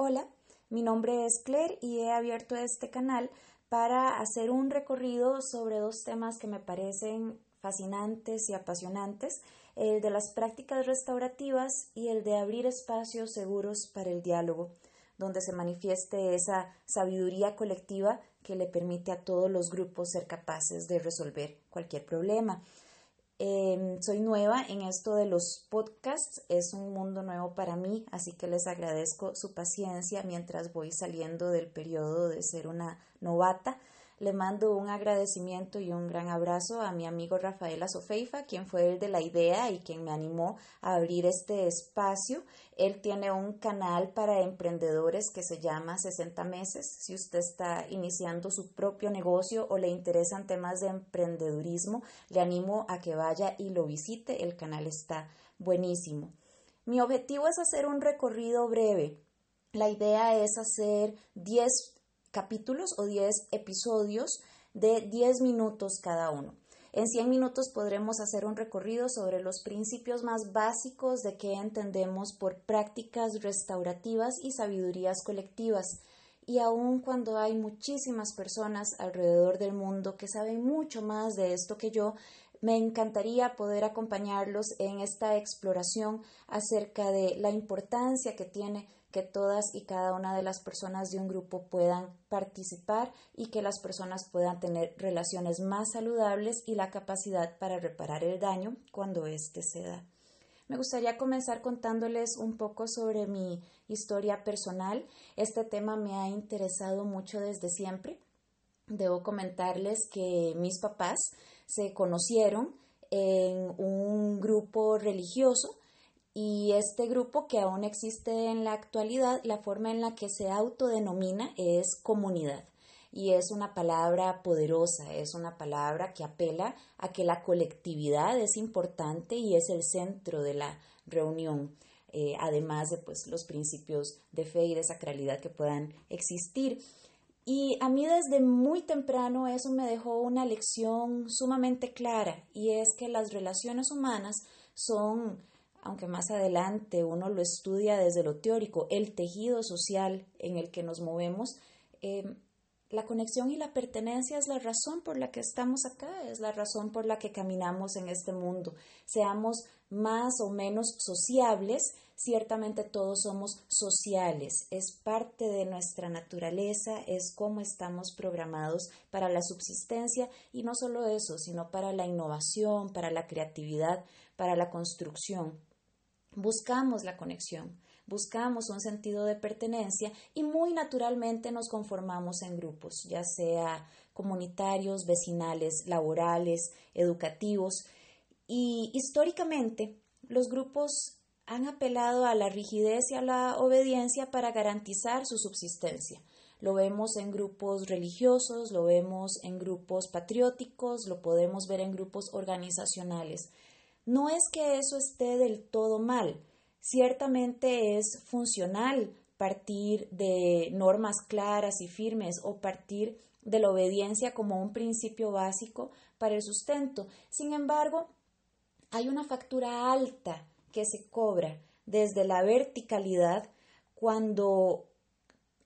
Hola, mi nombre es Claire y he abierto este canal para hacer un recorrido sobre dos temas que me parecen fascinantes y apasionantes, el de las prácticas restaurativas y el de abrir espacios seguros para el diálogo, donde se manifieste esa sabiduría colectiva que le permite a todos los grupos ser capaces de resolver cualquier problema. Em, soy nueva en esto de los podcasts, es un mundo nuevo para mí, así que les agradezco su paciencia mientras voy saliendo del periodo de ser una novata. Le mando un agradecimiento y un gran abrazo a mi amigo Rafael Azofeifa, quien fue el de la idea y quien me animó a abrir este espacio. Él tiene un canal para emprendedores que se llama 60 meses. Si usted está iniciando su propio negocio o le interesan temas de emprendedurismo, le animo a que vaya y lo visite. El canal está buenísimo. Mi objetivo es hacer un recorrido breve. La idea es hacer 10 capítulos o 10 episodios de 10 minutos cada uno. En 100 minutos podremos hacer un recorrido sobre los principios más básicos de qué entendemos por prácticas restaurativas y sabidurías colectivas. Y aun cuando hay muchísimas personas alrededor del mundo que saben mucho más de esto que yo, me encantaría poder acompañarlos en esta exploración acerca de la importancia que tiene que todas y cada una de las personas de un grupo puedan participar y que las personas puedan tener relaciones más saludables y la capacidad para reparar el daño cuando éste se da. Me gustaría comenzar contándoles un poco sobre mi historia personal. Este tema me ha interesado mucho desde siempre. Debo comentarles que mis papás se conocieron en un grupo religioso y este grupo que aún existe en la actualidad, la forma en la que se autodenomina es comunidad. Y es una palabra poderosa, es una palabra que apela a que la colectividad es importante y es el centro de la reunión, eh, además de pues, los principios de fe y de sacralidad que puedan existir. Y a mí desde muy temprano eso me dejó una lección sumamente clara y es que las relaciones humanas son aunque más adelante uno lo estudia desde lo teórico, el tejido social en el que nos movemos, eh, la conexión y la pertenencia es la razón por la que estamos acá, es la razón por la que caminamos en este mundo. Seamos más o menos sociables, ciertamente todos somos sociales, es parte de nuestra naturaleza, es cómo estamos programados para la subsistencia y no solo eso, sino para la innovación, para la creatividad, para la construcción buscamos la conexión, buscamos un sentido de pertenencia y muy naturalmente nos conformamos en grupos, ya sea comunitarios, vecinales, laborales, educativos. Y históricamente los grupos han apelado a la rigidez y a la obediencia para garantizar su subsistencia. Lo vemos en grupos religiosos, lo vemos en grupos patrióticos, lo podemos ver en grupos organizacionales. No es que eso esté del todo mal, ciertamente es funcional partir de normas claras y firmes o partir de la obediencia como un principio básico para el sustento. Sin embargo, hay una factura alta que se cobra desde la verticalidad cuando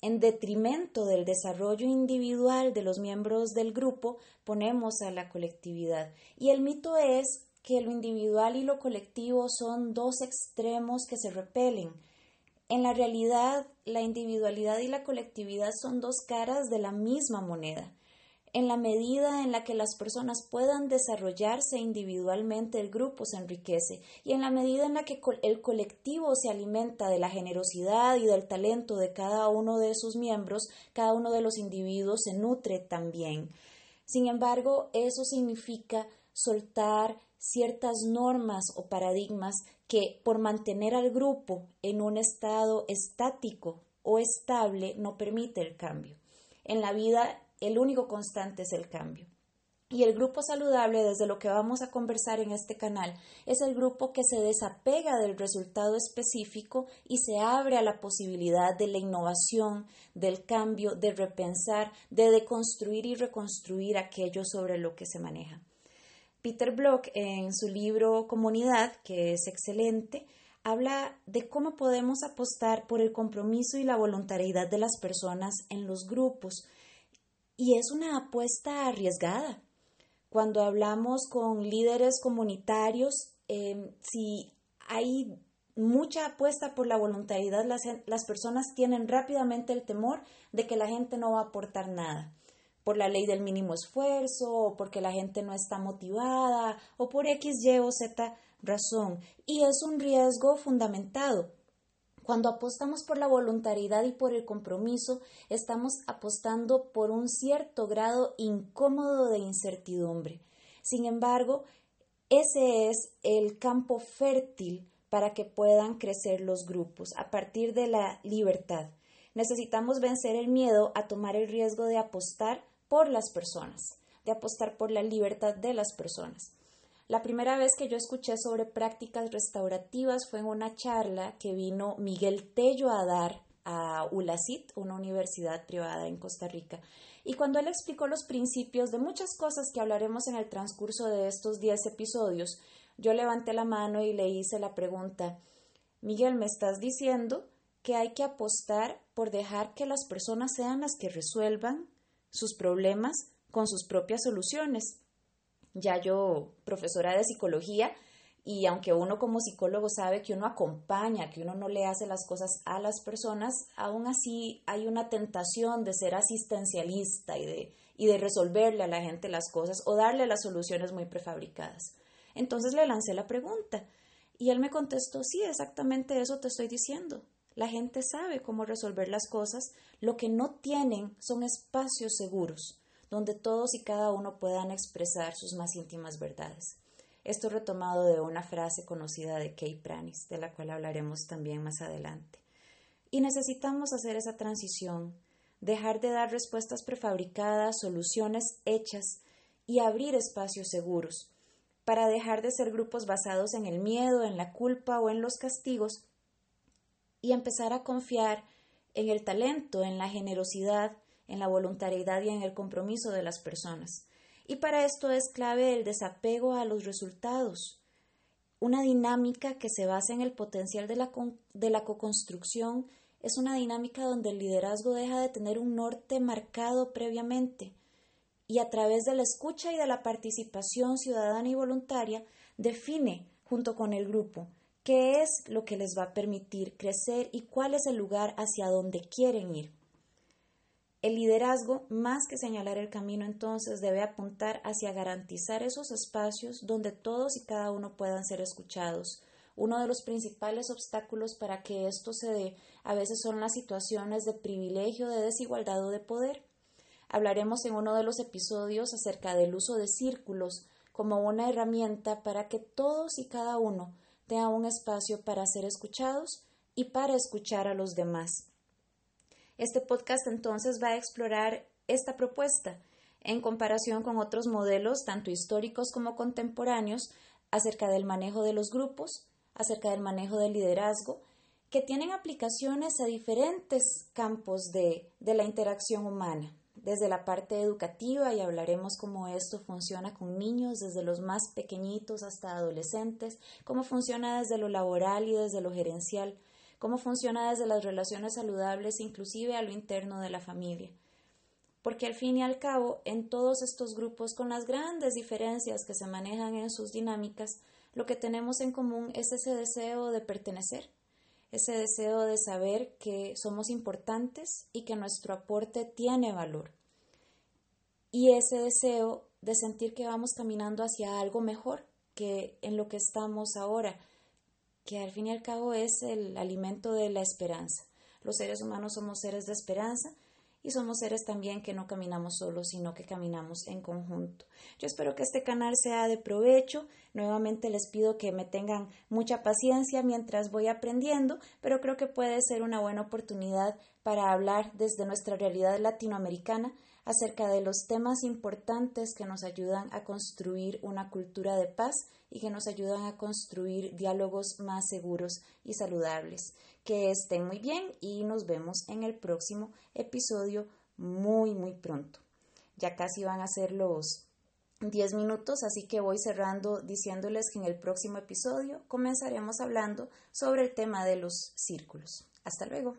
en detrimento del desarrollo individual de los miembros del grupo ponemos a la colectividad. Y el mito es que lo individual y lo colectivo son dos extremos que se repelen. En la realidad, la individualidad y la colectividad son dos caras de la misma moneda. En la medida en la que las personas puedan desarrollarse individualmente, el grupo se enriquece y en la medida en la que el colectivo se alimenta de la generosidad y del talento de cada uno de sus miembros, cada uno de los individuos se nutre también. Sin embargo, eso significa soltar ciertas normas o paradigmas que por mantener al grupo en un estado estático o estable no permite el cambio. En la vida el único constante es el cambio. Y el grupo saludable, desde lo que vamos a conversar en este canal, es el grupo que se desapega del resultado específico y se abre a la posibilidad de la innovación, del cambio, de repensar, de deconstruir y reconstruir aquello sobre lo que se maneja. Peter Block, en su libro Comunidad, que es excelente, habla de cómo podemos apostar por el compromiso y la voluntariedad de las personas en los grupos. Y es una apuesta arriesgada. Cuando hablamos con líderes comunitarios, em, si hay mucha apuesta por la voluntariedad, las, las personas tienen rápidamente el temor de que la gente no va a aportar nada por la ley del mínimo esfuerzo, o porque la gente no está motivada, o por X, Y o Z razón. Y es un riesgo fundamentado. Cuando apostamos por la voluntariedad y por el compromiso, estamos apostando por un cierto grado incómodo de incertidumbre. Sin embargo, ese es el campo fértil para que puedan crecer los grupos a partir de la libertad. Necesitamos vencer el miedo a tomar el riesgo de apostar por las personas, de apostar por la libertad de las personas. La primera vez que yo escuché sobre prácticas restaurativas fue en una charla que vino Miguel Tello a dar a ULACIT, una universidad privada en Costa Rica. Y cuando él explicó los principios de muchas cosas que hablaremos en el transcurso de estos 10 episodios, yo levanté la mano y le hice la pregunta, Miguel, ¿me estás diciendo que hay que apostar por dejar que las personas sean las que resuelvan sus problemas con sus propias soluciones. Ya yo, profesora de psicología, y aunque uno como psicólogo sabe que uno acompaña, que uno no le hace las cosas a las personas, aún así hay una tentación de ser asistencialista y de, y de resolverle a la gente las cosas o darle las soluciones muy prefabricadas. Entonces le lancé la pregunta y él me contestó, sí, exactamente eso te estoy diciendo. La gente sabe cómo resolver las cosas, lo que no tienen son espacios seguros, donde todos y cada uno puedan expresar sus más íntimas verdades. Esto retomado de una frase conocida de Kay Pranis, de la cual hablaremos también más adelante. Y necesitamos hacer esa transición, dejar de dar respuestas prefabricadas, soluciones hechas y abrir espacios seguros, para dejar de ser grupos basados en el miedo, en la culpa o en los castigos y empezar a confiar en el talento, en la generosidad, en la voluntariedad y en el compromiso de las personas. Y para esto es clave el desapego a los resultados, una dinámica que se basa en el potencial de la, de la co-construcción es una dinámica donde el liderazgo deja de tener un norte marcado previamente y a través de la escucha y de la participación ciudadana y voluntaria define junto con el grupo qué es lo que les va a permitir crecer y cuál es el lugar hacia donde quieren ir. El liderazgo, más que señalar el camino, entonces debe apuntar hacia garantizar esos espacios donde todos y cada uno puedan ser escuchados. Uno de los principales obstáculos para que esto se dé a veces son las situaciones de privilegio, de desigualdad o de poder. Hablaremos en uno de los episodios acerca del uso de círculos como una herramienta para que todos y cada uno tenga un espacio para ser escuchados y para escuchar a los demás. Este podcast entonces va a explorar esta propuesta en comparación con otros modelos, tanto históricos como contemporáneos, acerca del manejo de los grupos, acerca del manejo del liderazgo, que tienen aplicaciones a diferentes campos de, de la interacción humana desde la parte educativa y hablaremos cómo esto funciona con niños desde los más pequeñitos hasta adolescentes, cómo funciona desde lo laboral y desde lo gerencial, cómo funciona desde las relaciones saludables inclusive a lo interno de la familia. Porque al fin y al cabo, en todos estos grupos, con las grandes diferencias que se manejan en sus dinámicas, lo que tenemos en común es ese deseo de pertenecer, ese deseo de saber que somos importantes y que nuestro aporte tiene valor. Y ese deseo de sentir que vamos caminando hacia algo mejor que en lo que estamos ahora, que al fin y al cabo es el alimento de la esperanza. Los seres humanos somos seres de esperanza y somos seres también que no caminamos solos, sino que caminamos en conjunto. Yo espero que este canal sea de provecho. Nuevamente les pido que me tengan mucha paciencia mientras voy aprendiendo, pero creo que puede ser una buena oportunidad para hablar desde nuestra realidad latinoamericana acerca de los temas importantes que nos ayudan a construir una cultura de paz y que nos ayudan a construir diálogos más seguros y saludables. Que estén muy bien y nos vemos en el próximo episodio muy, muy pronto. Ya casi van a ser los 10 minutos, así que voy cerrando diciéndoles que en el próximo episodio comenzaremos hablando sobre el tema de los círculos. Hasta luego.